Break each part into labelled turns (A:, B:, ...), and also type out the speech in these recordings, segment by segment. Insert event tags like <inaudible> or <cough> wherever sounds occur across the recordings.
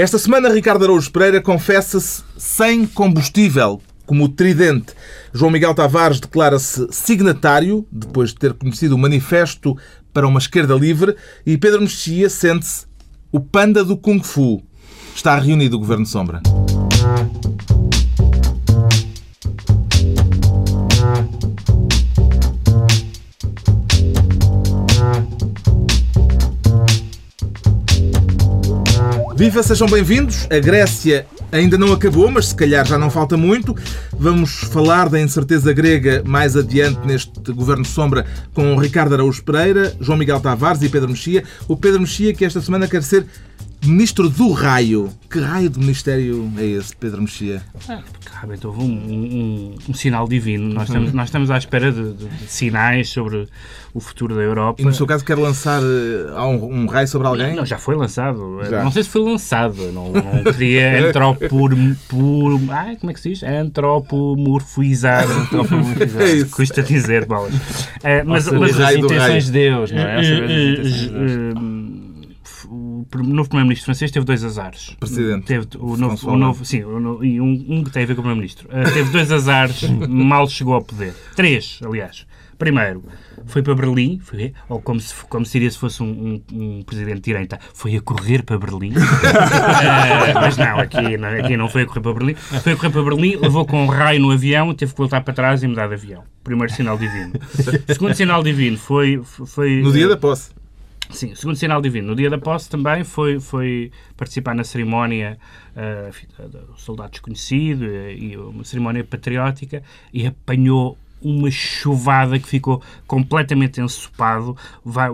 A: Esta semana, Ricardo Araújo Pereira confessa-se sem combustível, como tridente. João Miguel Tavares declara-se signatário, depois de ter conhecido o Manifesto para uma Esquerda Livre, e Pedro Mexia sente-se o panda do Kung Fu. Está reunido o Governo Sombra. Viva, sejam bem-vindos. A Grécia ainda não acabou, mas se calhar já não falta muito. Vamos falar da incerteza grega mais adiante neste Governo Sombra com Ricardo Araújo Pereira, João Miguel Tavares e Pedro Mexia. O Pedro Mexia que esta semana quer ser Ministro do Raio. Que raio de ministério é esse, Pedro Mexia?
B: Ah, realmente houve um, um, um, sinal divino. Nós estamos, nós estamos à espera de, de, de, sinais sobre o futuro da Europa.
A: E no seu caso quer lançar uh, um, um, raio sobre alguém?
B: Não, já foi lançado. Já. Não sei se foi lançado. Não, não queria <laughs> antropor... Por, ai, como é que se diz? Antropomorfizar. Antropomorfizar. <laughs> É isso. Custa dizer, bolas. Uh,
C: mas, mas as intenções de Deus, não é? <laughs>
B: o novo primeiro-ministro francês teve dois azares.
A: Presidente.
B: Teve o novo, o novo sim, e um, um que tem a ver com o primeiro-ministro. Uh, teve dois azares, <laughs> mal chegou ao poder. Três, aliás. Primeiro, foi para Berlim, foi, ou como se, como seria se fosse um, um, um presidente de direita, foi a correr para Berlim. uh, <laughs> mas não aqui, não, aqui não foi a correr para Berlim. Foi a correr para Berlim, levou com um raio no avião, teve que voltar para trás e mudar de avião. Primeiro sinal divino. <laughs> Segundo sinal divino foi. foi
A: no dia da posse.
B: Sim, segundo sinal divino. No dia da posse também foi, foi participar na cerimónia uh, do soldado desconhecido uh, e uma cerimónia patriótica e apanhou uma chuvada que ficou completamente ensopado.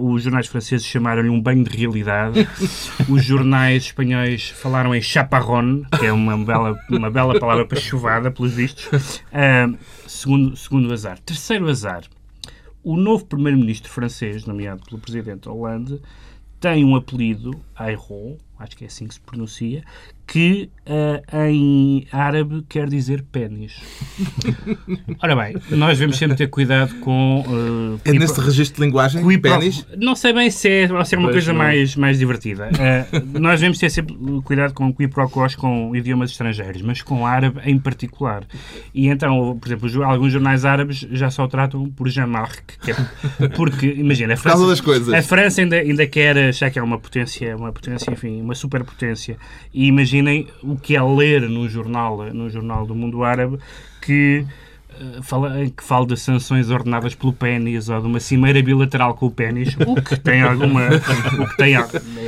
B: Os jornais franceses chamaram-lhe um banho de realidade. <laughs> Os jornais espanhóis falaram em chaparrón, que é uma bela, uma bela palavra para chuvada, pelos vistos. Uh, segundo, segundo azar. Terceiro azar o novo primeiro-ministro francês, nomeado pelo presidente Hollande, tem um apelido, Ayron, acho que é assim que se pronuncia, que uh, em árabe quer dizer pênis. <laughs> Ora bem, nós devemos sempre ter cuidado com...
A: Uh, é nesse registro de linguagem, pênis?
B: Não sei bem se é, se é uma pois coisa mais, mais divertida. Uh, nós devemos ter sempre cuidado com quiprocós com idiomas estrangeiros, mas com árabe em particular. E então, por exemplo, alguns jornais árabes já só o tratam por Jamarque, é, porque, imagina, a França, a França ainda, ainda quer achar que é uma potência, uma potência, enfim, uma superpotência, e imagina imaginem o que é ler no jornal, no jornal do mundo árabe que eh, fala, que fala de sanções ordenadas pelo pênis ou de uma cimeira bilateral com o pênis, o que tem alguma. o que tem,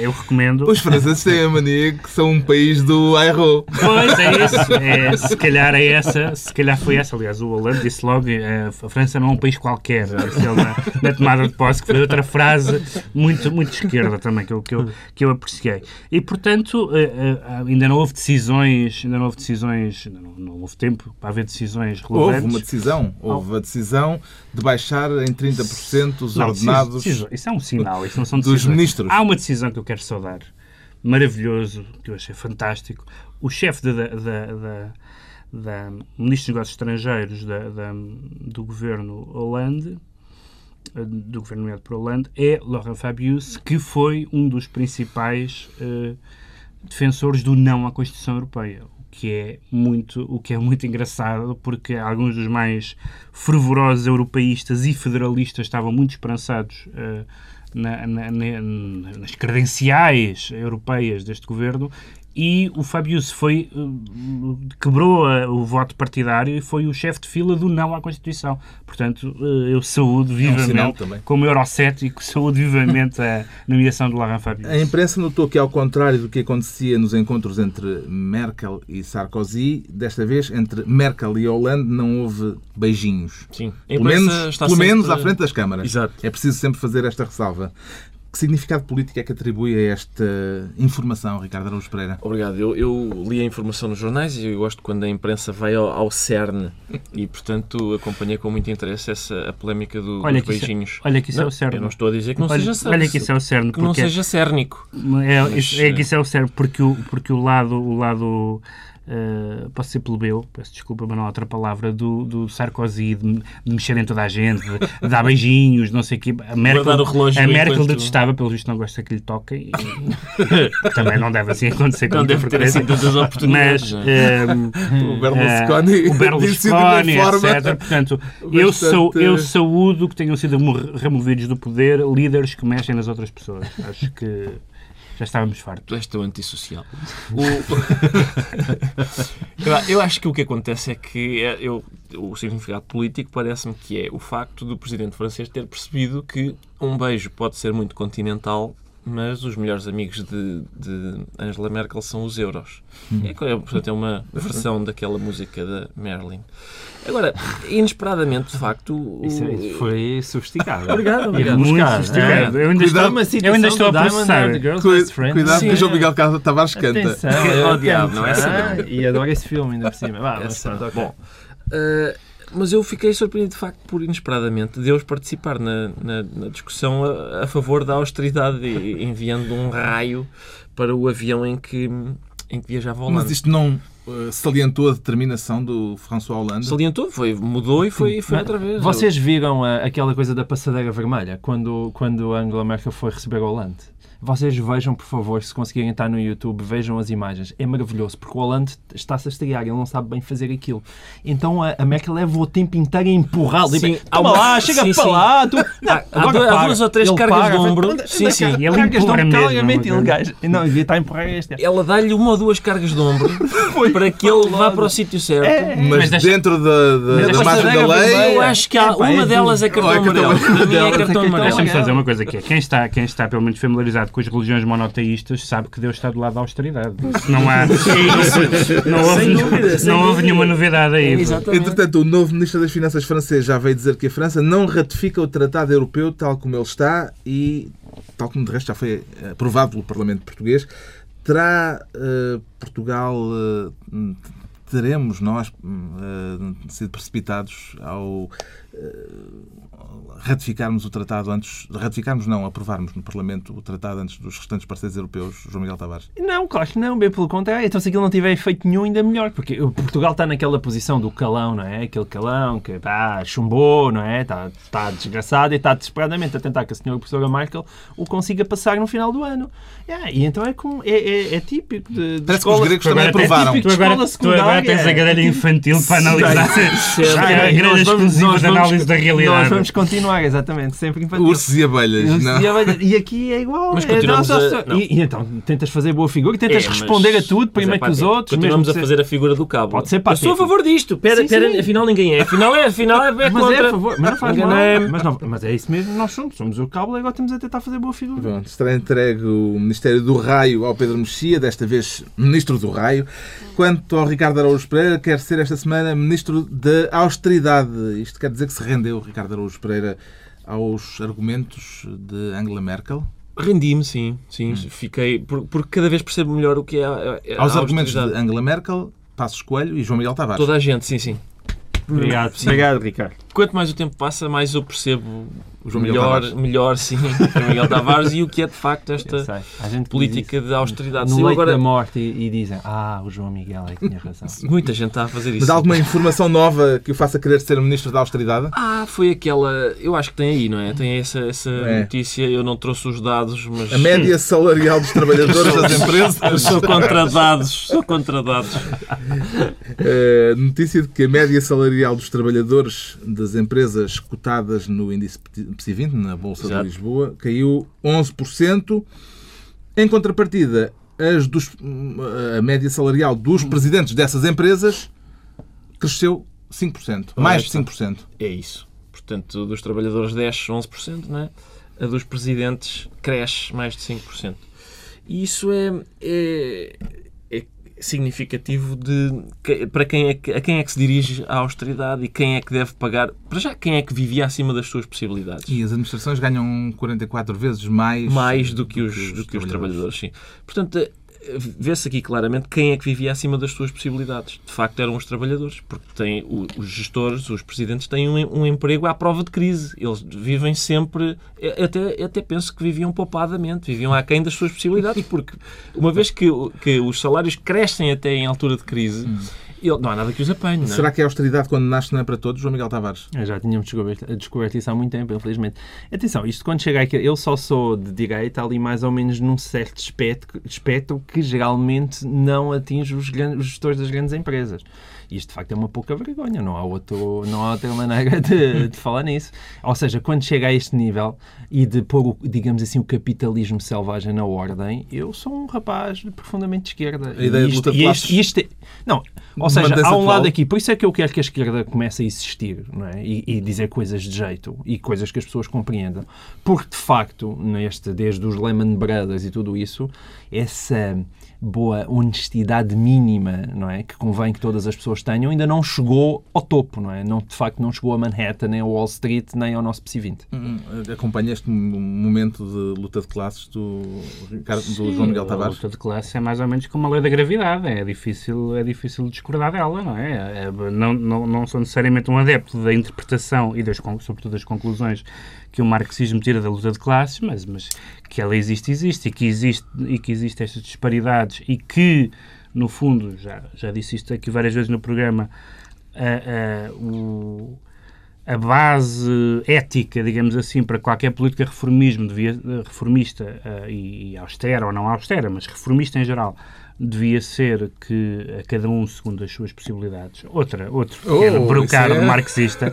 B: eu recomendo.
A: Os franceses têm a mania que são um país do aero.
B: Pois é isso. É, se calhar é essa, se calhar foi essa. Aliás, o Hollande disse logo: eh, a França não é um país qualquer. Disse ele na, na tomada de posse, que foi outra frase muito, muito esquerda também, que eu, que eu, que eu apreciei. E portanto, eh, ainda não houve decisões, ainda não houve decisões, não, não houve tempo para haver decisões relevantes.
A: Houve uma decisão. Houve a decisão de baixar em 30% os não, ordenados.
B: Isso é um sinal, isso não são decisões.
A: Dos ministros.
B: Há uma decisão que eu quero saudar. Maravilhoso, que eu achei fantástico. O chefe da, da, da, da Ministro dos Negócios Estrangeiros da, da, do governo Hollande, do governo nomeado por Hollande, é Laurent Fabius, que foi um dos principais uh, defensores do não à Constituição Europeia que é muito, o que é muito engraçado, porque alguns dos mais fervorosos europeístas e federalistas estavam muito esperançados uh, na, na, na, nas credenciais europeias deste governo e o Fabius foi uh, quebrou uh, o voto partidário e foi o chefe de fila do não à Constituição. Portanto, uh, eu saúdo vivamente, é um como eurocético, <laughs> saúdo vivamente a nomeação do Laurent Fabius.
A: A imprensa notou que, ao contrário do que acontecia nos encontros entre Merkel e Sarkozy, desta vez, entre Merkel e Hollande, não houve beijinhos.
C: Sim.
A: Pelo menos, pelo sempre... menos à frente das câmaras.
C: Exato.
A: É preciso sempre fazer esta ressalva. Que significado político é que atribui a esta informação, Ricardo Araújo Pereira?
C: Obrigado. Eu, eu, li a informação nos jornais e eu gosto quando a imprensa vai ao, ao cerne e, portanto, acompanhei com muito interesse essa a polémica do,
B: olha
C: dos beijinhos.
B: Isso, olha que isso
C: não,
B: é o cerne.
C: Eu não estou a dizer que não
B: olha,
C: seja cerne.
B: Olha que isso é o cerne.
C: Que não seja cérnico.
B: É, Mas, é que isso é o cerne, porque o, porque o lado... O lado uh, posso ser plebeu, peço desculpa, mas não há outra palavra, do, do Sarkozy, de, de mexer em toda a gente, de, de dar beijinhos, não sei o quê. A Merkel, a Merkel detestava pelo visto, não gosta que lhe toquem. <laughs> Também não deve assim acontecer com
C: Não deve ter assim tantas oportunidades.
B: Mas
C: não é?
B: ehm, <laughs>
A: O Berlusconi,
B: eh, o Berlusconi, etc. Portanto, <laughs> eu, sou, eu saúdo que tenham sido remo- removidos do poder líderes que mexem nas outras pessoas. Acho que já estávamos fartos.
C: Tu és tão antissocial. O- <laughs> eu, acho que o que acontece é que é- eu, o significado político parece-me que é o facto do presidente francês ter percebido que um beijo pode ser muito continental, mas os melhores amigos de, de Angela Merkel são os euros. É, co- é, portanto, é uma versão daquela música da Marilyn. Agora, inesperadamente, de facto, o-
D: Isso, isso foi sofisticado. <laughs>
C: Obrigado,
D: Ir
C: obrigado.
B: Muito
D: buscar,
B: sofisticado.
D: é.
B: Eu ainda
A: Cuidado.
B: estou, eu ainda estou a processar.
A: Cu-
D: Friend.
A: Cuidado
C: Sim.
A: que o João Miguel Tavares canta.
D: Atenção,
C: Oh,
D: eu
C: diabo,
D: tento.
C: não é
D: Ah,
C: não.
D: E adoro esse filme ainda por cima. Vá, mas pronto, ok.
C: Bom, uh, mas eu fiquei surpreendido de facto por inesperadamente Deus participar na, na, na discussão a, a favor da austeridade, e- enviando um raio para o avião em que, em que viajava ao
A: Mas
C: Holanda.
A: isto não salientou a determinação do François Hollande?
C: Salientou, foi, mudou e foi, foi outra vez.
D: Vocês viram ah, aquela coisa da passadeira vermelha quando, quando a Angela Merkel foi receber o Hollande? Vocês vejam, por favor, se conseguirem estar no YouTube, vejam as imagens. É maravilhoso, porque o Hollande está-se a estrear, ele não sabe bem fazer aquilo. Então a, a Merkel leva o tempo inteiro a empurrá-lo. Tipo, Toma
C: uma-
D: lá, chega
C: sim,
D: para
C: sim.
D: lá. Tu... Não,
C: Há- há
D: agora
C: duas- há
D: para.
C: duas ou três
D: Ele
C: cargas
D: para,
C: de ombro.
D: anda-
C: Sim, sim.
B: ele
D: Cargas de
B: empurra
D: ombro
B: mesmo,
D: claramente ilegais. Não, devia estar a empurrar este.
C: Ela dá-lhe uma ou duas cargas de ombro <laughs> para que ele vá para o sítio certo.
D: É,
A: Mas,
B: Mas deixa-
A: dentro da, da,
B: Mas
A: da margem da lei...
C: Eu acho que há,
D: Epá,
C: uma
D: é
C: delas é cartão
A: Ou é
C: amarelo. Para mim é
D: Delas é
C: cartão amarelo.
B: Deixa-me só dizer uma coisa que é, quem está, quem está pelo menos familiarizado com as religiões monoteístas sabe que Deus está do lado da austeridade. Não há, <laughs> não houve,
C: Sem dúvida, sem
B: não houve nenhuma novidade aí.
A: Entretanto, o novo Ministro das Finanças francês já veio dizer que a França não ratifica o Tratado Europeu tal como ele está e, tal como de resto já foi aprovado pelo Parlamento Português. Terá eh, Portugal, eh, teremos nós eh, sido precipitados ao ratificarmos o tratado antes, ratificarmos não, aprovarmos no Parlamento o tratado antes dos restantes parceiros europeus, João Miguel Tavares?
D: Não, claro que não, bem pelo contrário. Então, se aquilo não tiver efeito nenhum, ainda melhor. Porque o Portugal está naquela posição do calão, não é? Aquele calão que pá, chumbou, não é? Está, está desgraçado e está desesperadamente a tentar que a senhora professora Merkel o consiga passar no final do ano. É, e então é, com, é, é, é típico de, de
A: Parece que os
D: escola-
A: gregos também aprovaram.
B: tu, agora,
D: Escola
B: tu agora tens a grelha infantil para analisar
C: Sempre.
B: a grelha exclusiva análise da
D: Nós
B: realidade.
D: vamos continuar, exatamente, sempre infantil.
A: Ursos e abelhas,
D: Ursos
A: não?
D: e abelhas. E aqui é igual.
C: Mas
D: é,
C: continuamos
D: não, só-
C: a- não.
D: E, e então tentas fazer boa figura e tentas
C: É, mas-
D: responder a tudo primeiro
C: é
D: que os
C: patético.
D: outros.
C: Continuamos
D: mesmo
C: a fazer a figura do cabo.
D: Pode ser
C: Eu sou a
D: patético.
C: favor disto. Pera,
D: Sim,
C: pera,
D: sim.
C: afinal ninguém é. Afinal é, afinal é, é
D: Mas
C: contra.
D: é, por favor, mas não faz mal. Mas, não- mas é isso mesmo, nós somos. Somos o cabo e agora temos a tentar fazer boa figura.
A: Pronto, estará entregue o Ministério do Raio ao Pedro Mexia, desta vez Ministro do Raio. Quanto ao Ricardo Araújo Pereira, quer ser esta semana Ministro da Austeridade. Isto quer dizer que se rendeu, Ricardo Araújo Pereira, aos argumentos de Angela Merkel?
C: Rendi-me, sim. sim Fiquei. por- Porque cada vez percebo melhor o que é a, a-
A: Aos argumentos de. Angela Merkel, Passos Coelho e João Miguel Tavares.
C: Toda a gente, sim, sim.
D: Obrigado.
C: Sim.
D: Obrigado, Ricardo.
C: Quanto mais o tempo passa, mais eu percebo
A: O
C: melhor,
A: Tavares.
C: melhor, sim, o Miguel Tavares e o que é de facto
D: Eu
C: esta política de austeridade. Sim,
D: No leito
C: agora,
D: da morte e, e dizem Ah, o João Miguel é que tinha razão. <laughs>
C: muita gente está a fazer isso.
A: Mas há alguma informação nova que o faça querer ser Ministro da Austeridade?
C: Ah, foi aquela. Eu acho que tem aí, não é? Tem essa, essa
A: É.
C: notícia. Eu não trouxe os dados, mas.
A: A média salarial dos trabalhadores das <laughs>
C: Eu
A: empresas.
C: sou contra dados. Sou contra dados.
A: Uh, notícia de que a média salarial dos trabalhadores das empresas cotadas no índice PSI 20, na Bolsa
C: Exato.
A: de Lisboa, caiu 11%. Em contrapartida, as dos- a média salarial dos presidentes dessas empresas cresceu 5%.
C: Ora,
A: Mais de
C: está.
A: 5%.
C: É isso. Portanto, dos trabalhadores desce 11%, não é? A dos presidentes cresce mais de 5%. E isso é, é significativo de que- para quem é que, a quem é que se dirige a austeridade e quem é que deve pagar. Para já, quem é que vivia acima das suas possibilidades.
A: E as administrações ganham 44 vezes mais,
C: mais do que os, do que os trabalhadores. Sim. Portanto, vê-se aqui claramente quem é que vivia acima das suas possibilidades. De facto, eram os trabalhadores, porque têm, os gestores, os presidentes, têm um, um emprego à prova de crise. Eles vivem sempre, até, até penso que viviam poupadamente, viviam aquém das suas possibilidades, porque uma vez que, que os salários crescem até em altura de crise, ele- não há nada que os apanhe. não é?
A: Será que a austeridade, quando nasce, não é para todos, João Miguel Tavares?
D: Eu já tínhamos descoberto, descoberto isso há muito tempo, infelizmente. Atenção, isto quando chega aqui, eu só sou de direita ali mais ou menos num certo espectro, espectro que geralmente não atinge os, grandes, os gestores das grandes empresas. Isto, de facto, é uma pouca vergonha. Não há, outro, não há outra maneira de, de falar nisso. Ou seja, quando chega a este nível e de pôr, o, digamos assim, o capitalismo selvagem na ordem, eu sou um rapaz profundamente de esquerda.
A: A ideia de
D: E
A: luta de classes.
D: e isto é- Não, ou seja, há um lado aqui, por isso é que eu quero que a esquerda comece a existir não é? e, e dizer coisas de jeito e coisas que as pessoas compreendam. Porque, de facto, neste, desde os Lehman Brothers e tudo isso, essa boa honestidade mínima não é? que convém que todas as pessoas tenham ainda não chegou ao topo. Não é? não, de facto, não chegou a Manhattan, nem a Wall Street, nem ao nosso PSI 20.
A: Hum, Acompanha este momento de luta de classes do, Ricardo- do
B: Sim,
A: João Miguel
B: A
A: Tavares?
B: luta de classe é mais ou menos como a lei da gravidade. É difícil, é difícil discordar dela, não é? É- não, não, não sou necessariamente um adepto da interpretação e, das, sobretudo, das conclusões que o marxismo tira da luta de classes, mas, mas que ela existe, existe. E que existe, e que existe estas e que, no fundo, já, já disse isto aqui várias vezes no programa, a- a- o- a base ética, digamos assim, para qualquer política reformismo devia, reformista eh, e, e austera ou não austera, mas reformista em geral, devia ser que a cada um segundo as suas possibilidades. Outra, outro pequeno
A: Oh,
B: brocado
A: é-
B: marxista.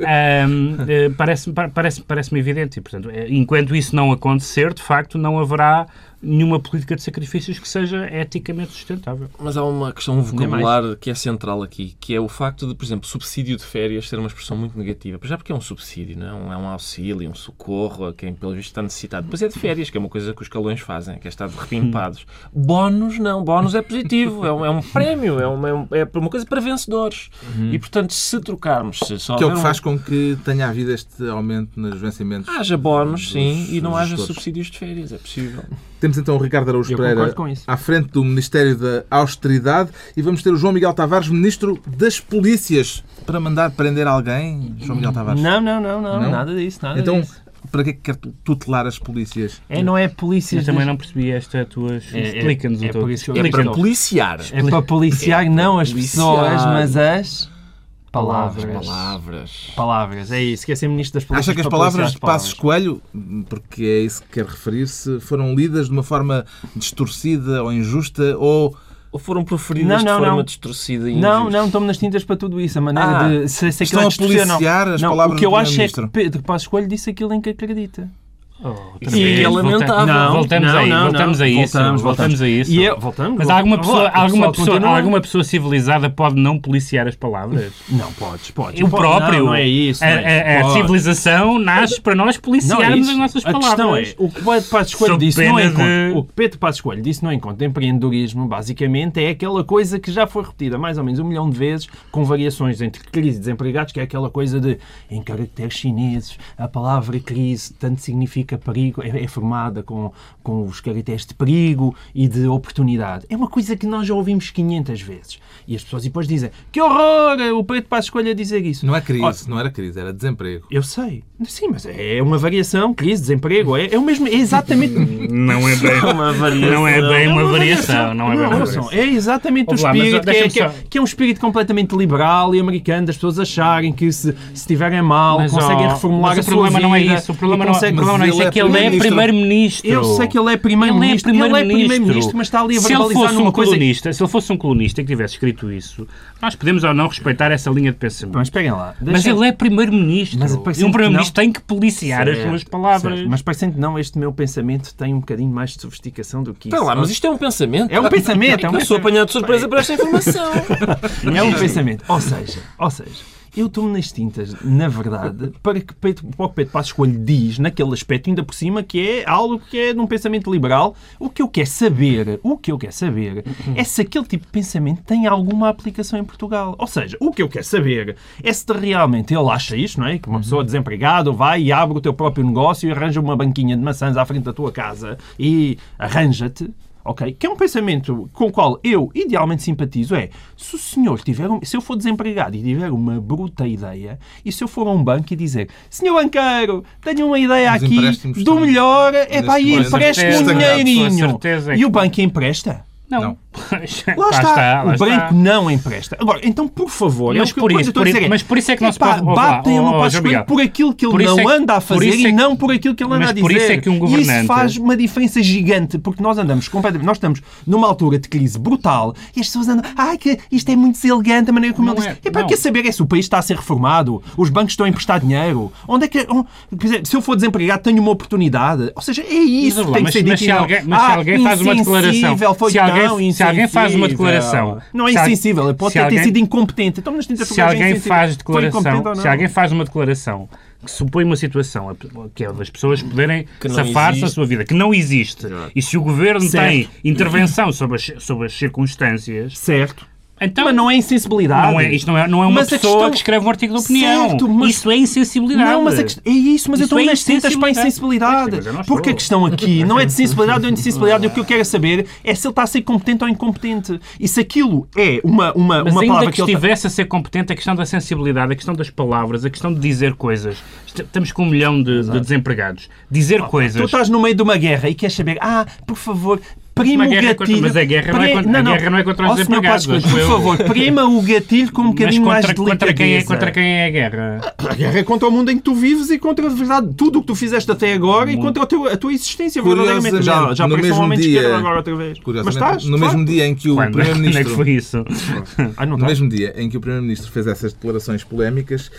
B: Ahm, eh, Parece-me parece, parece evidente. E, portanto, eh, enquanto isso não acontecer, de facto, não haverá nenhuma política de sacrifícios que seja eticamente sustentável.
C: Mas há uma questão um vocabular que é central aqui, que é o facto de, por exemplo, subsídio de férias ser uma expressão muito negativa. Já porque é um subsídio, não é um auxílio, um socorro a quem, pelo visto, está necessitado. Depois é de férias, que é uma coisa que os calões fazem, que é estar de repimpados. Bónus, não. Bónus é positivo, é um, é um prémio, é uma, é um- é uma coisa para vencedores. E, portanto, se trocarmos... Se só
A: Que é o que
C: um-
A: faz com que tenha havido este aumento nos vencimentos.
C: Haja bónus, sim,
A: dos-
C: e não haja
A: gestores.
C: subsídios de férias, é possível.
A: Temos então o Ricardo Araújo
D: Eu
A: Pereira à frente do Ministério da Austeridade e vamos ter o João Miguel Tavares, Ministro das Polícias, para mandar prender alguém, João Miguel Tavares.
D: Não, não, não, não,
A: Não?
D: nada disso, nada
A: Então,
D: disso.
A: para que é que quer tutelar as polícias?
D: É, não é polícias...
B: Eu também não percebi esta tua...
D: É- é-
B: Explica-nos
D: é
B: o
C: É
B: explica-nos.
C: para policiar.
D: É para policiar não as
C: policiar.
D: pessoas, mas as palavras.
C: As palavras.
D: Palavras, é isso. Quer ser ministro das polícias
A: Acha que as palavras de Passos Coelho, porque é isso que quer referir-se, foram lidas de uma forma distorcida ou injusta ou
C: Ou foram proferidas
D: Não,
C: de
D: não,
C: forma
D: não.
C: distorcida e
D: Não,
C: injusta?
D: não, estou-me nas tintas para tudo isso. A maneira
C: Ah,
D: de. Se, se
A: estão
D: é
A: a
D: distorcional.
A: policiar as
D: não,
A: palavras
D: O que eu
A: do
D: acho é que. Pedro Passos Coelho disse aquilo em que acredita.
B: Oh,
C: Isso é lamentável.
B: Não, voltamos
D: não,
B: aí,
D: não,
B: voltamos
D: não.
B: a isso.
D: Voltamos,
B: voltamos a isso.
D: E eu, voltamos,
B: Mas alguma pessoa, alguma, pessoa,
D: continua.
B: alguma pessoa civilizada pode não policiar as palavras?
D: Não, podes, podes.
B: O próprio.
D: Não, não é isso.
B: A,
D: não é
B: a- a civilização nasce para nós
D: Não é
B: policiarmos
D: isso.
B: as nossas
D: a
B: palavras.
D: questão é, o que Pedro Passos Coelho disse no
B: pena
D: encontro,
B: de-
D: o que Pedro Passos Coelho disse no encontro de empreendedorismo, basicamente, é aquela coisa que já foi repetida mais ou menos um milhão de vezes, com variações entre crise e desempregados, que é aquela coisa de, em caracteres chineses, a palavra crise tanto significa perigo, é, é formada com, com os caracteres de perigo e de oportunidade. É uma coisa que nós já ouvimos 500 vezes. E as pessoas depois dizem, que horror, o Pedro Passos Coelho a dizer isso.
A: não é crise,
D: Olha,
A: não era crise, era desemprego.
D: eu sei. Sim, mas é uma variação, crise, desemprego, é, é o mesmo, é exatamente...
B: Não é bem <laughs>
C: uma variação.
B: Não é bem uma
D: É uma
B: variação. Não é bem variação.
D: é exatamente o espírito, que é, que, é, que é um espírito completamente liberal e americano, das pessoas acharem que se, estiverem mal,
B: Mas,
D: conseguem reformular
B: mas
D: a
B: o
D: sua
B: problema
D: vida.
B: não é isso. O problema não, o problema não é
A: Mas
B: isso. É
A: ele
B: que
A: é
B: ele é
A: primeiro-ministro.
D: Eu sei que ele é primeiro-ministro, ele é primeiro-ministro, mas está ali a
B: Se ele
D: verbalizar
B: fosse um
D: numa coisa...
B: colunista, se ele fosse um colunista que tivesse escrito isso, nós podemos ou não respeitar essa linha de pensamento.
D: Mas peguem lá.
B: Mas ele é primeiro-ministro.
D: Mas
B: E um primeiro-ministro tem que policiar as suas palavras.
D: Mas parecendo que não, este meu pensamento tem um bocadinho mais de sofisticação do que isso.
C: Espera lá, mas isto é um pensamento.
D: É um pensamento, é <laughs>
C: Eu sou apanhado de surpresa por esta informação. <laughs>
D: É um pensamento. Ou seja, ou seja, eu tomo nas tintas, na verdade, para que Pedro, para o Pedro Passos Coelho diz, naquele aspecto, ainda por cima, que é algo que é de um pensamento liberal. O que eu quero saber, o que eu quero saber, é se aquele tipo de pensamento tem alguma aplicação em Portugal. Ou seja, o que eu quero saber é se realmente ele acha isto, não é? Que uma pessoa desempregada vai e abre o teu próprio negócio e arranja uma banquinha de maçãs à frente da tua casa e arranja-te. Ok? Que é um pensamento com o qual eu idealmente simpatizo. É, se o senhor tiver, um- se eu for desempregado e tiver uma bruta ideia, e se eu for a um banco e dizer, senhor banqueiro, tenho uma ideia
A: Os
D: aqui do melhor, é para
A: momento
D: empreste-me um dinheirinho.
B: é
D: E o banco empresta.
B: Não. <laughs>
D: Lá está, o branco não empresta. Agora, então, por favor,
B: mas,
D: é
B: por isso, por isso, mas por isso é que não se pode...
D: Batem oh, oh, Passos Coelho por aquilo que ele não é, que, que anda a fazer e não por aquilo que ele anda a dizer.
B: por isso é que um governante...
D: E isso faz uma diferença gigante, porque nós andamos completamente... Nós estamos numa altura de crise brutal e as pessoas andam... Ai, que isto é muito deselegante a maneira como
B: não
D: ele
B: é,
D: diz. E para que saber é se o país está a ser reformado? Os bancos estão a emprestar dinheiro? Onde é que... Onde, se eu for desempregado, tenho uma oportunidade. Ou seja, é isso que tem que ser dito.
B: Mas se mas se alguém faz uma declaração... Se alguém, se alguém faz uma declaração.
D: Não é insensível, ele pode ter, alguém, sido incompetente. Então,
B: se alguém faz declaração, se alguém faz uma declaração que supõe uma situação que é das pessoas poderem safar-se da sua vida, que não existe, e se o governo certo. tem intervenção sobre as, sobre as circunstâncias,
D: certo. Então, mas não é insensibilidade.
B: Não é, isto não é, não é uma mas pessoa questão... que escreve um artigo de opinião. Certo, mas... Isso é insensibilidade.
D: Não, mas é, é isso, mas isso eu estou é nas tintas para a insensibilidade. Porque a questão aqui não é de sensibilidade ou insensibilidade. o que eu quero saber é se ele está a ser competente ou incompetente. E se aquilo é uma, uma,
B: mas
D: uma
B: ainda
D: palavra
B: que, que estivesse a ser competente, a questão da sensibilidade, a questão das palavras, a questão de dizer coisas. Estamos com um milhão de, de desempregados. Dizer coisas.
D: Tu estás no meio de uma guerra e queres saber, ah, por favor, prima o gatilho. Contra,
B: mas a guerra, não é contra, não, não. a guerra não é contra os desempregados.
D: Por favor, prima o gatilho com um <laughs> bocadinho
B: contra,
D: mais de
B: contra quem, é, contra quem é a guerra?
D: A guerra é contra o mundo em que tu vives e contra a verdade, tudo o que tu fizeste até agora e contra a, teu, a tua existência, verdadeiramente. Já, já
A: no mesmo
D: um
A: dia,
D: agora outra vez.
A: Mas estás, no mesmo dia em que o Primeiro-Ministro...
B: É que foi isso?
A: No mesmo dia em que o Primeiro-Ministro fez essas declarações polémicas,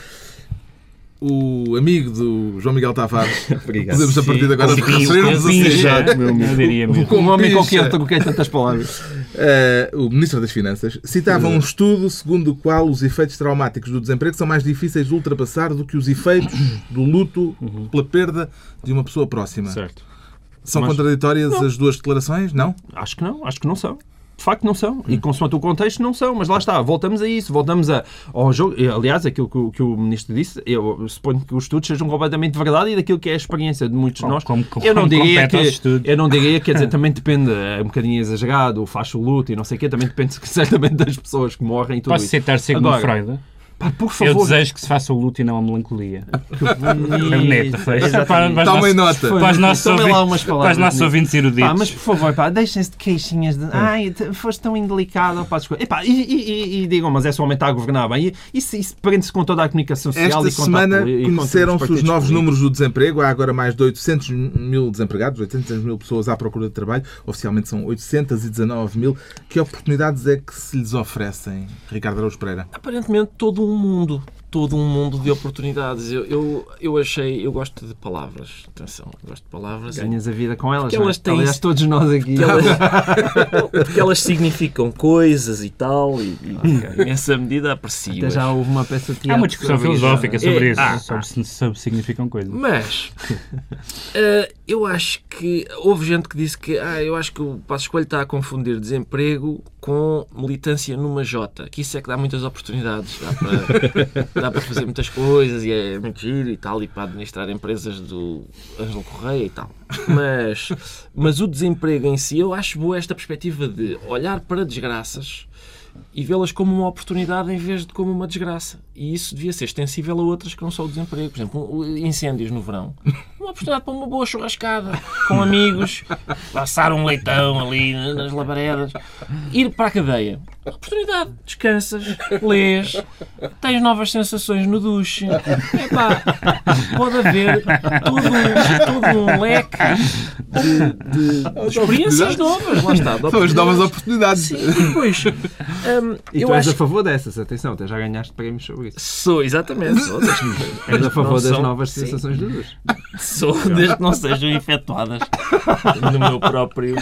A: o amigo do João Miguel Tavares. <laughs>
D: Obrigado.
A: Podemos a partir de agora referir-nos assim.
B: Já, meu, <laughs> meu, diria mesmo.
D: Com um homem com quem eu troquei tantas palavras.
A: Uh, <laughs> o Ministro das Finanças citava um estudo segundo o qual os efeitos traumáticos do desemprego são mais difíceis de ultrapassar do que os efeitos <coughs> do luto pela perda de uma pessoa próxima.
D: Certo.
A: São Mas, contraditórias não. as duas declarações? Não?
D: Acho que não, acho que não são de facto não são. E consoante o contexto, não são. Mas lá está, voltamos a isso, voltamos a, ao jogo. Aliás, aquilo que, o, que o Ministro disse, eu suponho que os estudos sejam completamente verdade e daquilo que é a experiência de muitos de nós.
B: Como, como,
D: eu não diria
B: que
D: Eu não diria, quer dizer, <laughs> também depende, é um bocadinho exagerado, faz o luto e não sei o quê, também depende <laughs> certamente das pessoas que morrem e tudo
B: Posso
D: isso.
B: citar Sigmund Freud?
D: Pá, por favor.
B: Eu desejo que se faça o luto e não a melancolia. Neta,
A: Tomem nota.
B: Para os nossos, ouvintes, para os nossos ouvintes eruditos.
D: Pá, mas por favor, pá, deixem-se de queixinhas de ai, foste tão indelicado. Pá, e, e, e, e, digam, mas é só aumentar a governar bem. E isso, isso prende-se com toda a comunicação social.
A: Esta semana conheceram-se os novos números do desemprego. Há agora mais de 800 mil desempregados, 800 mil pessoas à procura de trabalho. Oficialmente são 819 mil. Que oportunidades é que se lhes oferecem, Ricardo Araújo Pereira?
C: Aparentemente todo um mundo, todo um mundo de oportunidades. Eu, eu, eu achei, eu gosto de palavras, atenção, gosto de palavras.
D: Ganhas a vida com elas,
C: porque elas têm,
D: Aliás, todos nós aqui.
C: Porque elas, <laughs> porque elas significam coisas e tal, e, e nessa medida aprecio.
D: Até já houve uma peça de
B: Há uma discussão filosófica sobre é, isso, ah, sobre, ah. sobre significam coisas.
C: Mas, uh, <laughs> eu acho que houve gente que disse que ah, eu acho que o Passo Escolho está a confundir desemprego com militância numa Jota, que isso é que dá muitas oportunidades, dá para, <laughs> dá para fazer muitas coisas e é muito giro e tal, e para administrar empresas do Ângelo Correia e tal. Mas, mas o desemprego em si, eu acho boa esta perspectiva de olhar para desgraças e vê-las como uma oportunidade em vez de como uma desgraça. E isso devia ser extensível a outras que não só o desemprego. Por exemplo, incêndios no verão. Uma oportunidade para uma boa churrascada, com amigos, passar um leitão ali nas labaredas, ir para a cadeia. Oportunidade. Descansas, lês, tens novas sensações no duche. Epá, pode haver todo um, todo um leque de, de experiências novas. Lá está.
A: São as novas oportunidades.
C: Sim, pois.
D: Um, e tu és a favor dessas, atenção, até já ganhaste prémios sobre
C: Sou, exatamente. Sou.
D: és <laughs> a favor das novas sim. sensações de luz.
C: Sou, desde que não sejam efetuadas no meu próprio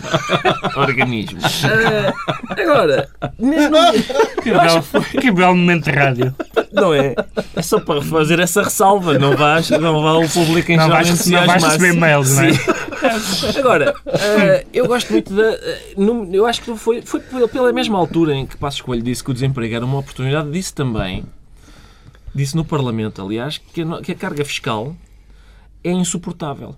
C: organismo. Uh, agora, mesmo. <laughs>
B: Que belo, que belo momento de rádio.
C: Não é? É só para fazer essa ressalva. Não vais, não vá o público em
B: não
C: geral
B: vais, não vais receber mails, não é?
C: Agora, uh, eu gosto muito da. Uh, eu acho que foi, foi pela mesma altura em que Passo Escolho disse que o desemprego era uma oportunidade, disse também, disse no Parlamento, aliás, que a, que a carga fiscal é insuportável.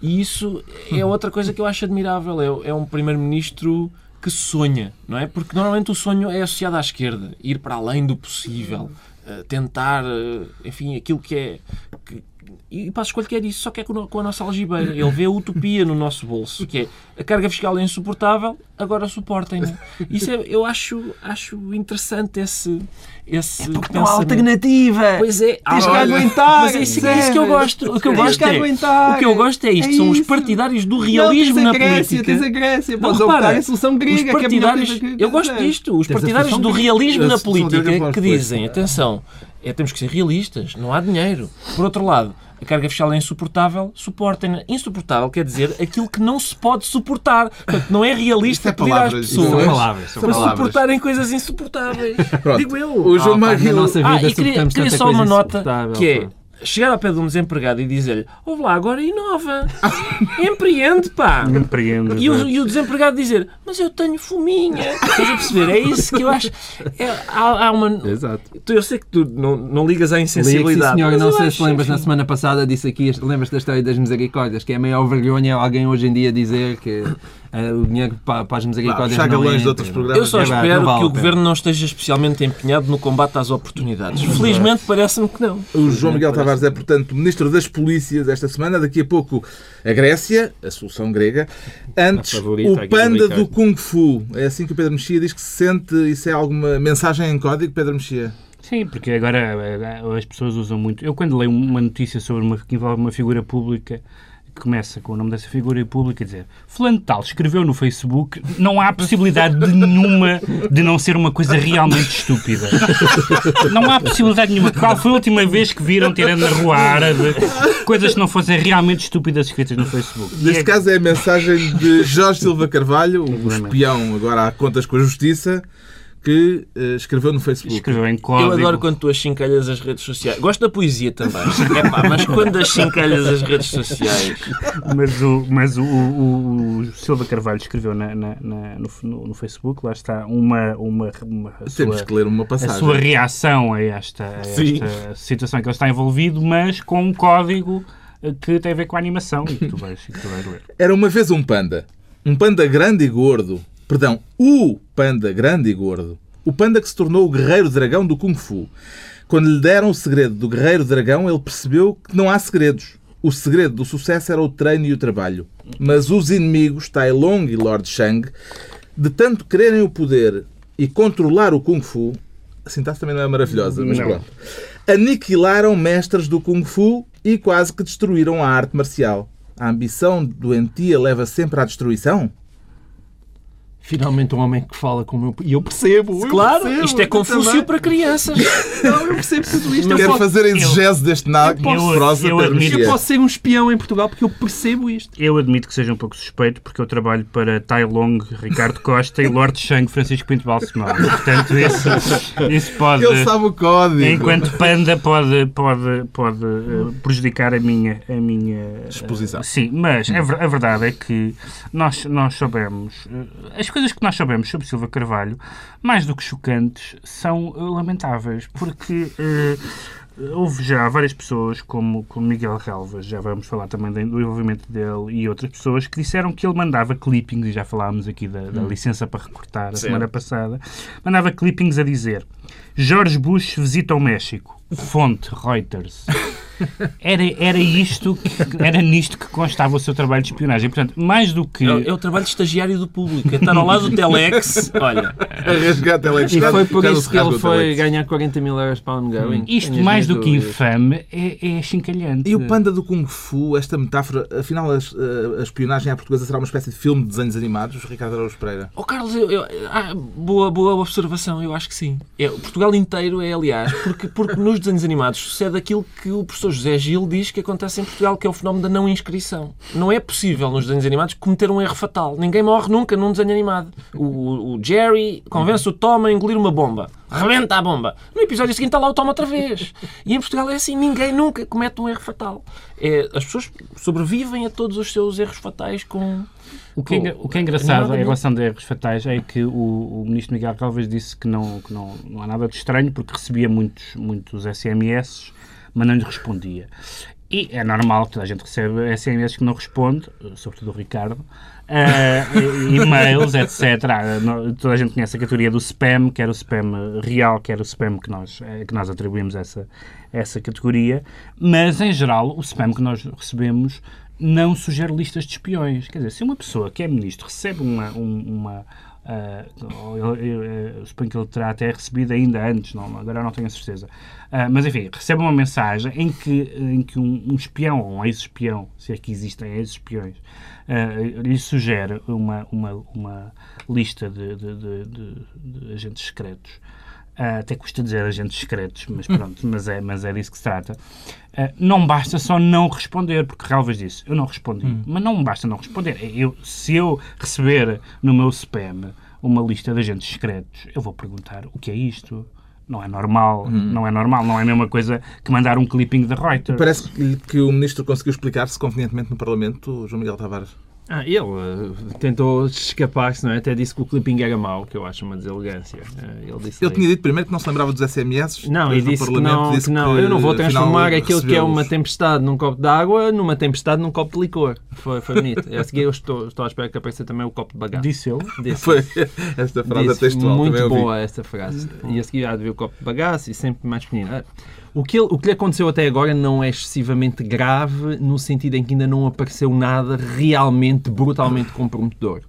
C: E isso é outra coisa que eu acho admirável. É, é um primeiro-ministro que sonha, não é? Porque normalmente o sonho é associado à esquerda, ir para além do possível, uh, tentar, uh, enfim, aquilo que é que, e Passos Coelho quer isso, só que é com, a nossa algibeira. Ele vê a utopia no nosso bolso, que é a carga fiscal é insuportável, agora suportem-no. Isso é, eu acho, acho interessante esse, esse
D: É Não há alternativa.
C: Pois é,
D: Tens que aguentar.
C: Mas é isso, é isso que eu gosto. O que eu gosto
D: que
C: é, o que eu gosto é isto.
D: É
C: são os partidários do
D: Não,
C: realismo
D: tens a
C: na
D: Grécia,
C: política.
D: Tens a Grécia,
C: Não,
D: podes
C: repara,
D: optar a solução grega,
C: os
D: que é a melhor
C: partidários,
D: que-
C: eu gosto disto, os partidários do realismo na política que dizem, atenção, é, temos que ser realistas, não há dinheiro. Por outro lado, a carga fiscal é insuportável, suportem-na. Insuportável quer dizer aquilo que não se pode suportar. Portanto, não é realista
A: é
C: pedir às
A: palavras, isso
D: São
C: pessoas
D: palavras, são
C: para
A: palavras.
C: suportarem coisas insuportáveis.
A: Pronto.
C: Digo eu.
A: O João
D: Ah, nossa
C: Ah,
D: vida
C: e queria, queria só uma nota que é. Chegar ao pé de um desempregado e dizer-lhe ouve lá, agora inova, <laughs> empreende, pá.
B: Empreende.
C: E o, e o desempregado dizer, mas eu tenho fominha. Estás a perceber? É isso que eu acho. É, há, há uma.
D: Exato.
C: Eu sei que tu não, não ligas à
D: Liga, sim,
C: insensibilidade.
D: senhor, não sei se lembras, na semana passada disse aqui, lembras da história das misericórdias, que é a maior vergonha alguém hoje em dia dizer que o dinheiro para, para as misericórdias
A: Puxar
D: não entra.
A: de outros programas.
C: Eu só
D: É
C: espero
D: vale
C: que o governo não esteja especialmente empenhado no combate às oportunidades. Felizmente parece-me que não.
A: O João Miguel Tavares é, portanto, Ministro das Polícias esta semana. Daqui a pouco a Grécia, a solução grega. Antes, o panda do Kung Fu. É assim que o Pedro Mexia diz que se sente. Isso é alguma mensagem em código, Pedro Mexia?
B: Sim, porque agora eh, as pessoas usam muito. Eu, quando leio uma notícia sobre uma, que envolve uma figura pública, começa com o nome dessa figura pública, dizer Fulano Tal escreveu no Facebook, não há possibilidade de nenhuma de não ser uma coisa realmente estúpida. Não há possibilidade nenhuma. Qual foi a última vez que viram tirando na rua árabe coisas que não fossem realmente estúpidas escritas no Facebook?
A: Neste
B: é-
A: caso é a mensagem de Jorge Silva Carvalho, o espião agora há contas com a Justiça, que eh, escreveu no Facebook.
B: escreveu em código.
C: Eu adoro quando tu achincalhas as redes sociais. Gosto da poesia também. <laughs> Epá, mas quando achincalhas as redes sociais.
B: Mas o, mas o, o- o Silva Carvalho escreveu na, na- na- no, no- no Facebook, lá está, uma, uma, uma a
A: Temos
B: sua,
A: que ler uma
B: a
A: passagem.
B: sua reação a esta, a esta situação em que ele está envolvido, mas com um código eh, que tem a ver com a animação e que tu vais, e que tu vais ler.
A: Era uma vez um panda. Um panda grande e gordo. Perdão, o panda grande e gordo. O panda que se tornou o guerreiro dragão do Kung Fu. Quando lhe deram o segredo do guerreiro dragão, ele percebeu que não há segredos. O segredo do sucesso era o treino e o trabalho. Mas os inimigos, Tai Long e Lord Shang, de tanto quererem o poder e controlar o Kung Fu, a sintaxe também não é maravilhosa, mas
B: Não.
A: pronto, aniquilaram mestres do Kung Fu e quase que destruíram a arte marcial. A ambição doentia leva sempre à destruição?
D: Finalmente um homem que fala como eu. E eu percebo. eu
C: Claro,
D: percebo,
C: isto é Confúcio
D: também.
C: para crianças.
D: Não, eu percebo tudo isto. Eu
A: Quero
D: posso,
A: fazer a exegese deste nada
B: eu- eu admito-
D: eu posso ser um espião em Portugal porque eu percebo isto.
B: Eu admito que seja um pouco suspeito, porque eu trabalho para Tai Long, Ricardo Costa e Lord Shang, Francisco Pinto Balsemão. Portanto, isso, isso pode...
A: Ele sabe o código.
B: Enquanto panda pode, pode, pode eh, prejudicar a minha, a minha
A: Exposição.
B: eh, sim, mas a, ver- a verdade é que nós, nós sabemos, eh, as coisas que nós sabemos sobre Silva Carvalho, mais do que chocantes, são eh, lamentáveis, porque eh, houve já várias pessoas, como, como Miguel Relvas, já vamos falar também do envolvimento dele, e outras pessoas que disseram que ele mandava clippings, e já falámos aqui da, da licença para recortar a
C: Certo.
B: semana passada, mandava clippings a dizer George Bush visita o México. Fonte Reuters. <laughs> Era, era isto, que- era nisto que constava o seu trabalho de espionagem. Portanto, mais do que.
C: É, o- é o trabalho de estagiário do público. É estar ao lado do Telex. Olha,
A: A rasgar a telex.
D: E foi por isso que ele foi ganhar 40 mil euros para ongoing.
B: Isto,
D: Tenho as
B: mais do que infame, é, é chincalhante.
A: E o panda do Kung Fu, esta metáfora, afinal a, a espionagem à portuguesa será uma espécie de filme de desenhos animados, Ricardo Araújo Pereira?
C: Oh, Carlos, eu- eu- ah, boa, boa observação, eu acho que sim. É, o Portugal inteiro é, aliás, porque, porque nos desenhos animados sucede aquilo que o professor José Gil diz que acontece em Portugal, que é o fenómeno da não inscrição. Não é possível nos desenhos animados cometer um erro fatal. Ninguém morre nunca num desenho animado. O, o- Jerry convence o Tom a engolir uma bomba. Rebenta a bomba. No episódio seguinte está lá o Tom outra vez. E em Portugal é assim, ninguém nunca comete um erro fatal. É, as pessoas sobrevivem a todos os seus erros fatais com...
B: O que, é, o que é engraçado em relação de erros fatais é que o, o ministro Miguel Calvas disse que, não, que não, não há nada de estranho porque recebia muitos, muitos SMS, mas não lhe respondia. E é normal que toda a gente recebe SMS que não responde, sobretudo o Ricardo, uh, e-mails, etc. Ah, toda a gente conhece a categoria do spam, quer o spam real, quer o spam que nós, eh, que nós atribuímos a essa, essa categoria, mas em geral o spam que nós recebemos não sugere listas de espiões. Quer dizer, se uma pessoa que é ministro recebe uma, uma Uh, eu, eu, eu, suponho que ele terá até recebido ainda antes, não, agora não tenho a certeza. Uh, mas enfim, recebe uma mensagem em que, em que um, um espião, ou um ex-espião, se é que existem ex-espiões, uh, lhe sugere uma, uma, uma lista de, de, de, de agentes secretos. Uh, até custa dizer agentes secretos, mas pronto, mas é, mas é disso que se trata. Uh, não basta só não responder, porque Relvas disse, eu não respondi, hum. mas não basta não responder. Eu, se eu receber no meu spam uma lista de agentes secretos, eu vou perguntar o que é isto, não é normal, hum. não é normal, não é a mesma coisa que mandar um clipping da Reuters.
A: Parece que o ministro conseguiu explicar-se convenientemente no Parlamento, João Miguel Tavares.
D: Ah, ele uh, tentou escapar-se, não é? Até disse que o clipping era mau, que eu acho uma deselegância. Uh,
A: ele disse ele tinha dito primeiro que não se lembrava dos SMS.
D: Não, e disse que não, disse que não. Que, eu não vou transformar aquilo que é uma tempestade num copo de água numa tempestade num copo de licor. Foi, foi bonito. <laughs> a seguir eu estou, estou à espera que apareça também o copo de bagaço.
B: Disse ele?
D: Disse.
A: Foi <laughs> esta frase disse, textual.
D: Muito boa esta frase. E a seguir há de ver o copo de bagaço e sempre mais pequenino. Ah, o que, ele, o que lhe aconteceu até agora não é excessivamente grave, no sentido em que ainda não apareceu nada realmente, brutalmente comprometedor.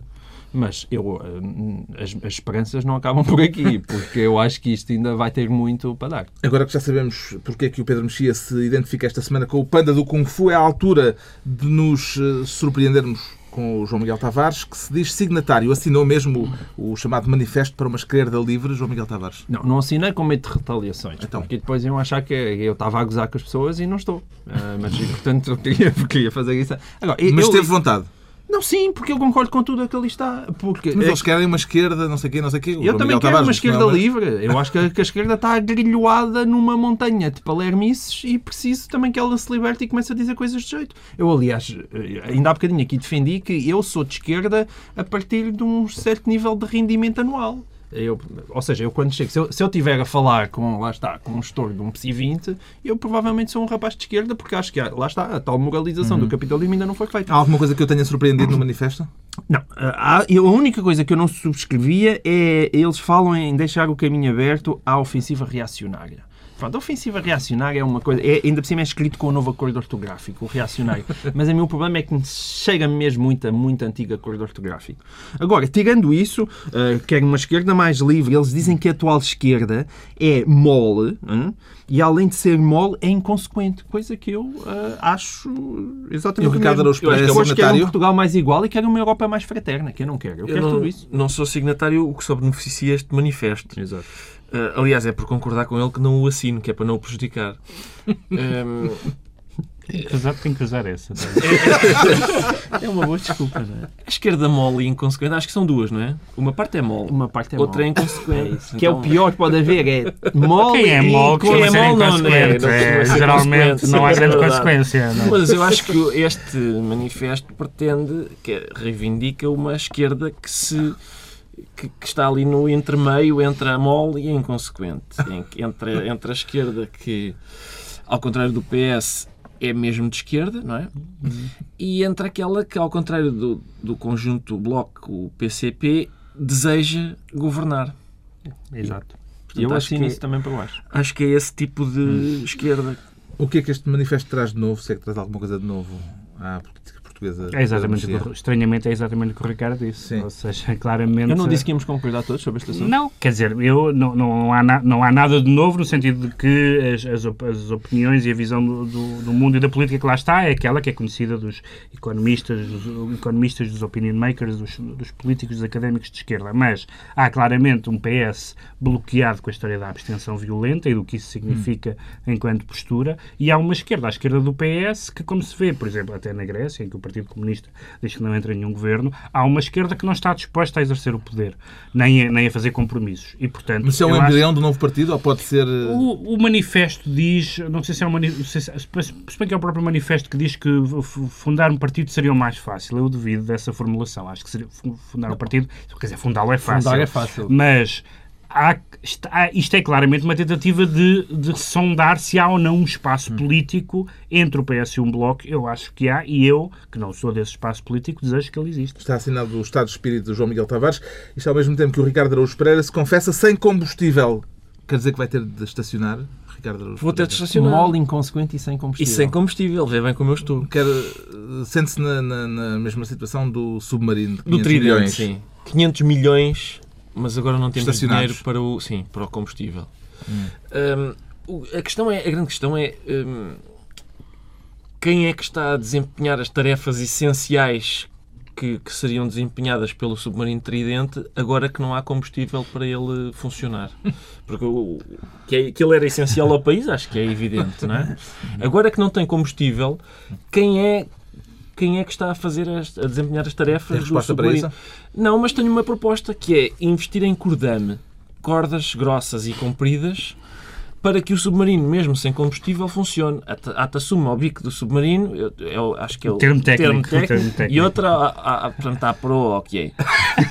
D: Mas eu, eh, as, as, esperanças não acabam por aqui, porque eu acho que isto ainda vai ter muito para dar.
A: Agora que já sabemos porque é que o Pedro Mexia se identifica esta semana com o Panda do Kung Fu, é a altura de nos eh, surpreendermos com o João Miguel Tavares, que se diz signatário. Assinou mesmo o, o, chamado Manifesto para uma Esquerda Livre, João Miguel Tavares?
D: Não, não assinei com medo de retaliações. Então. Porque depois iam achar que eu estava a gozar com as pessoas e não estou. Uh, mas, <laughs> portanto, eu queria, queria fazer isso.
A: Agora, mas eu, teve vontade?
D: Não, sim, porque eu concordo com tudo o que ali está. Porque,
A: Mas eles querem uma esquerda, não sei o quê, não sei o quê.
D: eu também quero Tavares, uma esquerda não, livre. Eu acho que a, que a, esquerda está agrilhoada numa montanha de palermices e preciso também que ela se liberte e comece a dizer coisas de jeito. Eu, aliás, ainda há bocadinho aqui defendi que eu sou de esquerda a partir de um certo nível de rendimento anual. Eu, ou seja, eu quando chego, se eu, se eu tiver a falar com, lá está, com um gestor de um PSI 20, eu provavelmente sou um rapaz de esquerda porque acho que há, lá está, a tal moralização uhum. do capitalismo ainda não foi feita.
A: Há alguma coisa que eu tenha surpreendido no manifesto?
D: Não. A única coisa que eu não subscrevia é eles falam em deixar o caminho aberto à ofensiva reacionária. Pronto, a ofensiva reacionária é uma coisa. É, ainda por cima é escrito com o novo acordo ortográfico, o reacionário. <laughs> Mas o meu problema é que chega mesmo muito, muito antigo acordo ortográfico. Agora, tirando isso, uh, quer uma esquerda mais livre, eles dizem que a atual esquerda é mole, uh, e além de ser mole, é inconsequente. Coisa que eu uh, acho exatamente.
A: E o Ricardo Araújo
D: Pereira é signatário? Quero um Portugal mais igual e quero uma Europa mais fraterna, que eu não quero. Eu, eu quero
C: não,
D: tudo isso.
C: Não sou signatário, o que só beneficia este manifesto.
D: Exato.
C: Uh, aliás, é por concordar com ele que não o assino, que é para não o prejudicar. um...
B: Tem que usar essa. <laughs>
D: É uma boa desculpa, não é?
C: A esquerda mole e inconsequente, acho que são duas, não é? Uma parte é mole,
D: uma parte é
C: outra
D: mole.
C: é inconsequente.
D: É que é o pior que pode haver, é mole
B: Quem é mole, quem é mole não, não é. é geralmente não há grande consequência. Não.
C: Mas eu acho que este manifesto pretende, que reivindica uma esquerda que se que, que, está ali no entremeio entre a mole e a inconsequente. <laughs> Entre, entre a esquerda, que, ao contrário do PS, é mesmo de esquerda, não é? Uhum. E entre aquela que, ao contrário do, do conjunto Bloco, o PCP, deseja governar.
D: Exato. E eu assino isso é, também por baixo.
C: Acho que é esse tipo de hum. esquerda.
A: O que é que este manifesto traz de novo, se é que traz alguma coisa de novo à política portuguesa.
B: É exatamente o, estranhamente é exatamente o que o Ricardo disse. Sim. Ou seja, <laughs> claramente.
D: Eu não disse que íamos concordar todos sobre este assunto.
B: Não, quer dizer, eu, não, não, há, na, não há nada de novo no sentido de que as, as, as opiniões e a visão do, do, do, mundo e da política que lá está é aquela que é conhecida dos economistas, dos economistas, dos opinion makers, dos, dos políticos, dos académicos de esquerda. Mas há claramente um PS bloqueado com a história da abstenção violenta e do que isso significa hum. enquanto postura, e há uma esquerda, a esquerda do PS, que, como se vê, por exemplo, até na Grécia, em que o Partido Comunista diz que não entra em nenhum governo, há uma esquerda que não está disposta a exercer o poder, nem a, nem a fazer compromissos. E, portanto,
A: Mas se é um embrião do novo partido ou pode ser... Eh,
B: o, o manifesto diz, não sei se é um manifesto, se bem que é o próprio manifesto que diz que fundar um partido seria o mais fácil. Eu duvido dessa formulação. Acho que seria fundar um partido, quer dizer, fundá-lo é fácil.
D: Fundar é fácil.
B: Mas há, está, isto é claramente uma tentativa de, de sondar se há ou não um espaço político entre o PS e um Bloco. Eu acho que há, e eu, que não sou desse espaço político, desejo que ele exista.
A: Está assinado o estado de espírito de João Miguel Tavares. Isto ao mesmo tempo que o Ricardo Araújo Pereira se confessa sem combustível. Quer dizer que vai ter de estacionar, Ricardo Araújo
C: Vou ter de
A: Pereira?
C: estacionar.
D: Mole, inconsequente e sem
C: E
D: combustível.
C: sem combustível, vê bem como eu estou.
A: Quer, Sente-se na, na- na mesma situação do submarino de 500
C: Do
A: milhões.
C: sim. 500 milhões, mas agora não temos dinheiro para o, sim, para o combustível. Hum, o- a, questão é, a grande questão é hum, quem é que está a desempenhar as tarefas essenciais que, que seriam desempenhadas pelo submarino Tridente agora que não há combustível para ele funcionar. <laughs> Porque o, que, é, que ele era essencial ao país, acho que é evidente, não é? Agora que não tem combustível, quem é quem é que está a fazer as, a desempenhar as tarefas
A: Tem
C: do submarino?
A: isso?
C: Não, mas tenho uma proposta que é investir em cordame, cordas grossas e compridas, para que o submarino, mesmo sem combustível, funcione. Ata- Atassume ao bico do submarino, eu, eu acho que é o
B: Termo técnico, termo técnico.
C: e outra, a, a, a, portanto, à ok.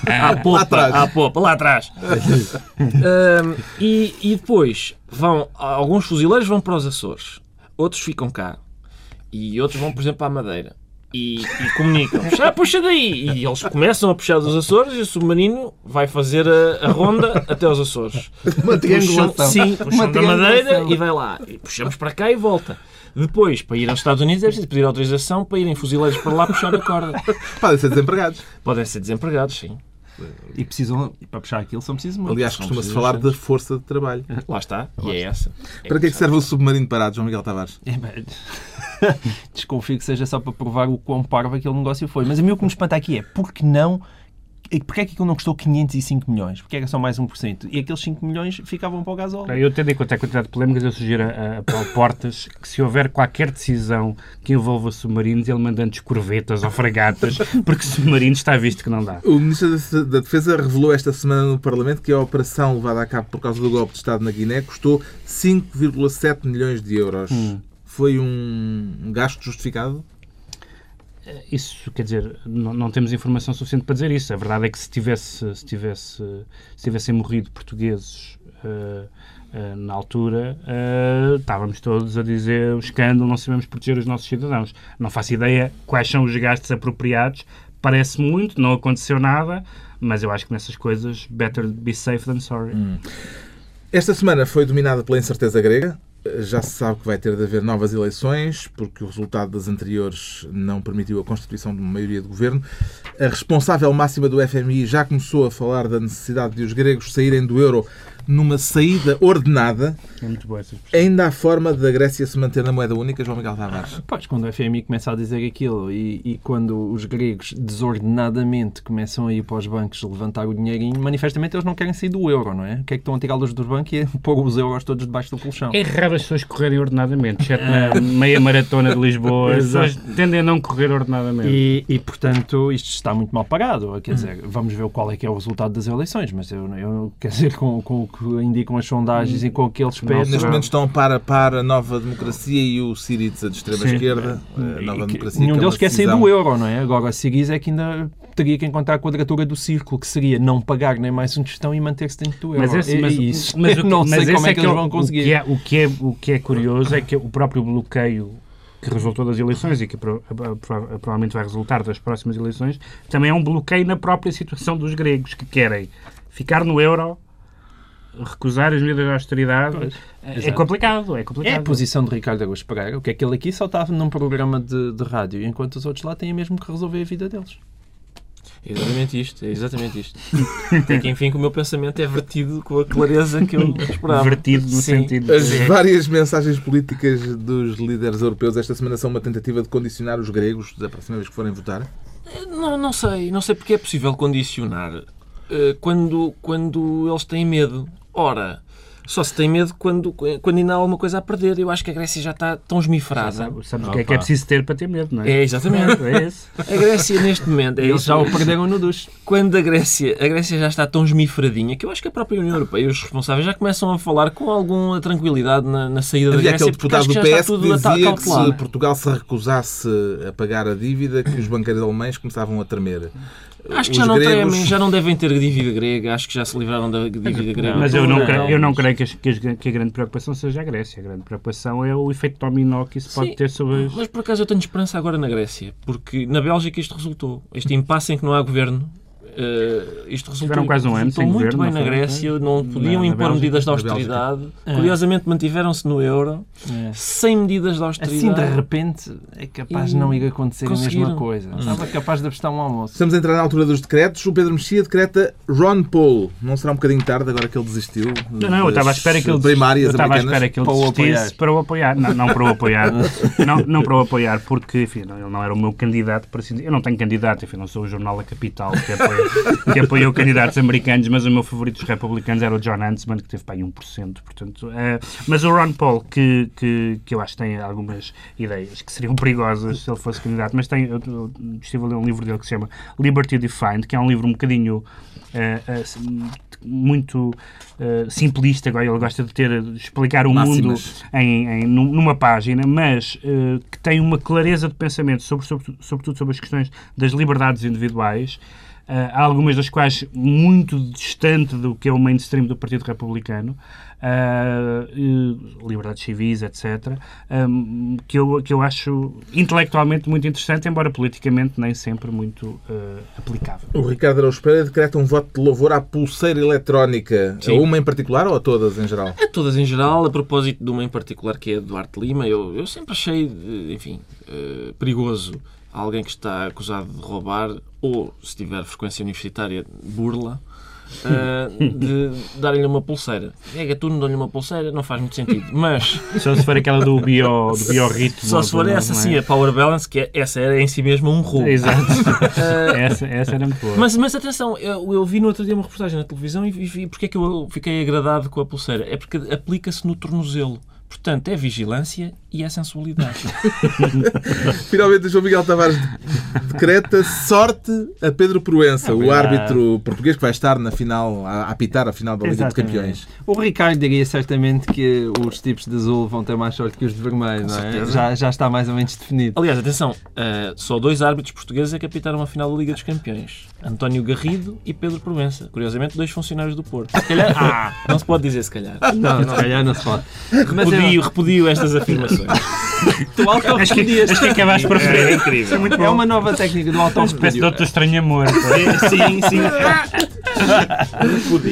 C: À
A: Lá
C: popa,
A: atrás.
C: à popa, lá atrás. <laughs> Ahm, e, e depois vão, alguns fuzileiros vão para os Açores, outros ficam cá, e outros vão, por exemplo, à Madeira. E, e comunicam, puxa, puxa daí! E eles começam a puxar dos Açores e o submarino vai fazer a, a ronda até aos Açores.
D: Uma
C: Puxam,
D: triangulação.
C: sim, puxam
D: Uma
C: da Madeira e vai lá. E puxamos para cá e volta. Depois, para ir aos Estados Unidos, é preciso pedir autorização para irem fuzileiros para lá puxar a corda.
A: Podem ser desempregados.
C: Podem ser desempregados, sim.
D: E precisam, para puxar aquilo, são precisos muito.
A: Aliás, costuma-se falar da força de trabalho. <laughs>
C: Lá está. E é essa.
A: Para que é que serve o submarino parado, João Miguel Tavares?
D: É, bem, <laughs> Desconfio que seja só para provar o quão parvo aquele negócio foi. Mas a mim o que me espanta aqui é porque não. Porquê é que aquilo não custou 505 milhões? Porque era só mais 1%? E aqueles 5 milhões ficavam para o gasóleo.
B: Eu, tendo em conta a quantidade de polémicas, eu sugiro a, a Paulo Portas que se houver qualquer decisão que envolva submarinos, ele manda antes corvetas ou fragatas, <laughs> porque submarinos está visto que não dá.
A: O Ministro da- da Defesa revelou esta semana no Parlamento que a operação levada a cabo por causa do golpe de Estado na Guiné custou 5,7 milhões de euros. Foi um gasto justificado?
B: Isso, quer dizer, não, não temos informação suficiente para dizer isso. A verdade é que se, tivesse, se, tivesse, se tivessem morrido portugueses eh, eh, na altura, eh, estávamos todos a dizer o escândalo, não sabemos proteger os nossos cidadãos. Não faço ideia quais são os gastos apropriados. Parece muito, não aconteceu nada, mas eu acho que nessas coisas, better be safe than sorry.
A: Esta semana foi dominada pela incerteza grega. Já se sabe que vai ter de haver novas eleições, porque o resultado das anteriores não permitiu a constituição de uma maioria de governo. A responsável máxima do FMI já começou a falar da necessidade de os gregos saírem do euro numa saída ordenada.
B: É muito boa essa expressão.
A: Ainda há forma da Grécia se manter na moeda única, João Miguel Tavares?
D: Pois, quando o FMI começa a dizer aquilo e, e quando os gregos desordenadamente começam a ir para os bancos levantar o dinheirinho, manifestamente eles não querem sair do euro, não é? O que é que estão a tirá-los dos bancos e é <laughs> pôr os euros todos debaixo do colchão.
B: É raro as pessoas correrem ordenadamente, exceto na <laughs> meia maratona de Lisboa. As pessoas tendem a não correr ordenadamente.
D: E, e, portanto, isto está muito mal parado. Quer dizer, vamos ver qual é que é o resultado das eleições, mas eu, eu quer dizer, com, com o que indicam as sondagens e com o que eles pedem.
A: Neste momento estão par a par a Nova Democracia e o Siriza de extrema-esquerda. A Nova
D: E que
A: Democracia
D: Nenhum
A: que é
D: deles quer sair do euro, não é? Agora, a Siriza é que ainda teria que encontrar a quadratura do círculo, que seria não pagar nem mais um tostão e manter-se dentro do euro.
B: Mas, esse,
D: É-
B: mas,
D: é isso.
B: mas <laughs> o que-
D: não
B: mas
D: sei como
B: esse
D: é que eles
B: o-
D: vão
B: o
D: conseguir.
B: que é- O que, é, o que é curioso é que o próprio bloqueio que resultou das eleições e que pro- pro- provavelmente vai resultar das próximas eleições, também é um bloqueio na própria situação dos gregos que querem ficar no euro, recusar as medidas de austeridade.
D: Pois,
B: é
D: exato.
B: complicado, é
D: É
B: complicado.
D: a posição de Ricardo Araújo Pereira, o que é que ele aqui só estava num programa de, de rádio, enquanto os outros lá têm mesmo que resolver a vida deles.
C: É exatamente isto, é exatamente isto. Até que enfim que o meu pensamento é vertido com a clareza que eu esperava.
B: Vertido no
C: Sim.
B: sentido de...
A: As várias mensagens políticas dos líderes europeus esta semana são uma tentativa de condicionar os gregos da próxima vez que forem votar?
C: Não, não sei, não sei porque é possível condicionar eh, quando, quando eles têm medo. Ora, só se tem medo quando, quando ainda há alguma coisa a perder. Eu acho que a Grécia já está tão esmiferada.
B: Sabes, sabes o que é que é preciso ter para ter medo, não é?
C: É, exatamente.
B: É esse.
C: A Grécia neste momento é
D: Eles
C: isso.
D: já o perderam no duche.
C: quando a Grécia, a Grécia já está tão esmifradinha que eu acho que a própria União Europeia e os responsáveis já começam a falar com alguma tranquilidade na, na saída da
A: Havia
C: Grécia.
A: aquele deputado
C: acho
A: do PS que dizia que se. Portugal se recusasse a pagar a dívida, que os banqueiros alemães começavam a tremer.
C: Acho que já não
A: gregos...
C: já não devem ter dívida grega, acho que já se livraram da dívida grega.
B: Mas eu não,
D: Não.
B: creio, eu não creio que, as- que as- que a grande preocupação seja a Grécia. A grande preocupação é o efeito dominó que isso pode
C: Sim,
B: ter sobre as...
C: Mas por acaso eu tenho esperança agora na Grécia, porque na Bélgica isto resultou. Este impasse em que não há governo, eh, isto resultou,
B: Tiveram quase um ano
C: resultou muito
B: governo,
C: bem
B: não
C: na
B: foi?
C: Grécia, não podiam
B: na
C: impor medidas de austeridade.
D: É.
C: Curiosamente mantiveram-se no euro,
D: É.
C: sem medidas de
D: Assim, de
C: austeridade.
D: repente, é capaz de não ir acontecer a mesma coisa. Estava capaz de apostar um almoço.
A: Estamos a entrar na altura dos decretos. O Pedro Mexia decreta Ron Paul. Não será um bocadinho tarde agora que ele desistiu?
B: Não, não, eu estava à espera que ele,
A: primárias
B: estava à
A: americanas?
B: espera que ele
D: Para o
B: desistisse
D: apoiar.
B: para o apoiar. Não, não para o apoiar. <laughs> não, não para o apoiar, porque enfim, não, ele não era o meu candidato para assim. Eu não tenho candidato, enfim, não sou o jornal da capital que apoia, <laughs> que apoiou candidatos americanos, mas o meu favorito dos republicanos era o John Huntsman, que teve para aí 1%. Portanto, eh, mas o Ron Paul, que, que, que eu acho que tem algumas ideias que seriam perigosas se ele fosse candidato, mas tem, eu, eu estive a ler um livro dele que se chama Liberty Defined, que é um livro um bocadinho eh, eh, muito eh, simplista, agora ele gosta de ter de explicar o
A: Máximas.
B: mundo em, em- num- numa página, mas eh, que tem uma clareza de pensamento, sobre, sobre- sobretudo sobre as questões das liberdades individuais, algumas das quais muito distante do que é o mainstream do Partido Republicano, eh, eh, liberdades civis, etc., um, que, eu, que eu acho intelectualmente muito interessante, embora politicamente nem sempre muito eh, aplicável.
A: O Ricardo Araújo Pereira decreta um voto de louvor à pulseira eletrónica. A
C: Sim.
A: uma em particular ou a todas em geral?
C: A todas em geral, a propósito de uma em particular que é a Duarte Lima, eu, eu sempre achei, eh, enfim, eh, perigoso alguém que está acusado de roubar ou, se tiver frequência universitária, burla, eh, de <laughs> darem-lhe uma pulseira. É gatuno, dão-lhe uma pulseira, não faz muito sentido. Mas, <laughs>
B: Só se for aquela do bio, do biorritmo.
C: só se for
B: é?
C: essa, sim, a Power Balance, que é, essa era em si mesmo um roubo.
B: Exato. <laughs> essa, essa era muito boa.
C: Mas, mas atenção, eu, eu vi no outro dia uma reportagem na televisão e vi porque é que eu fiquei agradado com a pulseira. É porque aplica-se no tornozelo. Portanto, é vigilância e é sensualidade. <laughs>
A: Finalmente, o João Miguel Tavares decreta sorte a Pedro Proença, o
D: verdade.
A: árbitro português que vai estar na final, a apitar a final da Liga de
B: Exatamente.
A: Campeões.
D: O Ricardo diria certamente que os tipos de azul vão ter mais sorte que os de vermelho, não é?
C: certeza.
D: Já, já está mais ou menos definido.
C: Aliás, atenção, eh, só dois árbitros portugueses é que apitaram a final da Liga dos Campeões. António Garrido e Pedro Provença. Curiosamente, dois funcionários do Porto. Se calhar, <laughs> ah, não se pode dizer se calhar.
D: Não, se calhar não se pode. <laughs> Mas
C: Repudio, repudio estas afirmações. <laughs>
D: tu
B: Acho que, acho que acabaste por
C: É incrível.
B: É muito
D: É
B: bom.
D: uma nova técnica do
B: Uma espécie de outro estranho amor.
C: Sim, sim.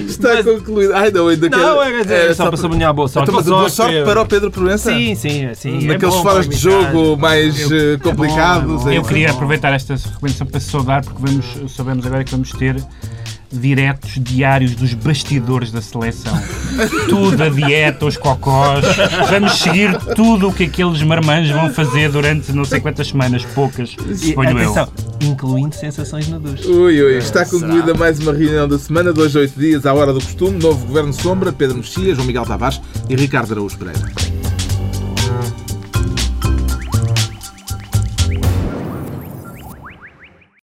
A: Está concluído. Ai, não, ainda
D: Não,
A: quero-
D: é, é,
A: é
D: só para sublinhar a boa sorte.
A: Então, mas
D: Boa
A: sorte para o Pedro Proença?
D: Sim, sim, sim. é
A: Naqueles
D: bom
A: foras
D: para
A: de jogo mais eh, complicados.
D: bom,
A: é
B: Eu
A: isso.
B: queria aproveitar esta recomendação para saudar, porque vamos, sabemos agora que vamos ter diretos diários dos bastidores da seleção. Tudo, a dieta, os cocós. Vamos seguir tudo o que aqueles marmanjos vão fazer durante não sei quantas semanas, poucas,
D: E,
B: suponho eu.
D: incluindo sensações na ducha.
A: Ui, ui, está concluída mais uma reunião da semana, dois, oito dias, à hora do costume. Novo Governo Sombra, Pedro Mexia, João Miguel Tavares e Ricardo Araújo Pereira.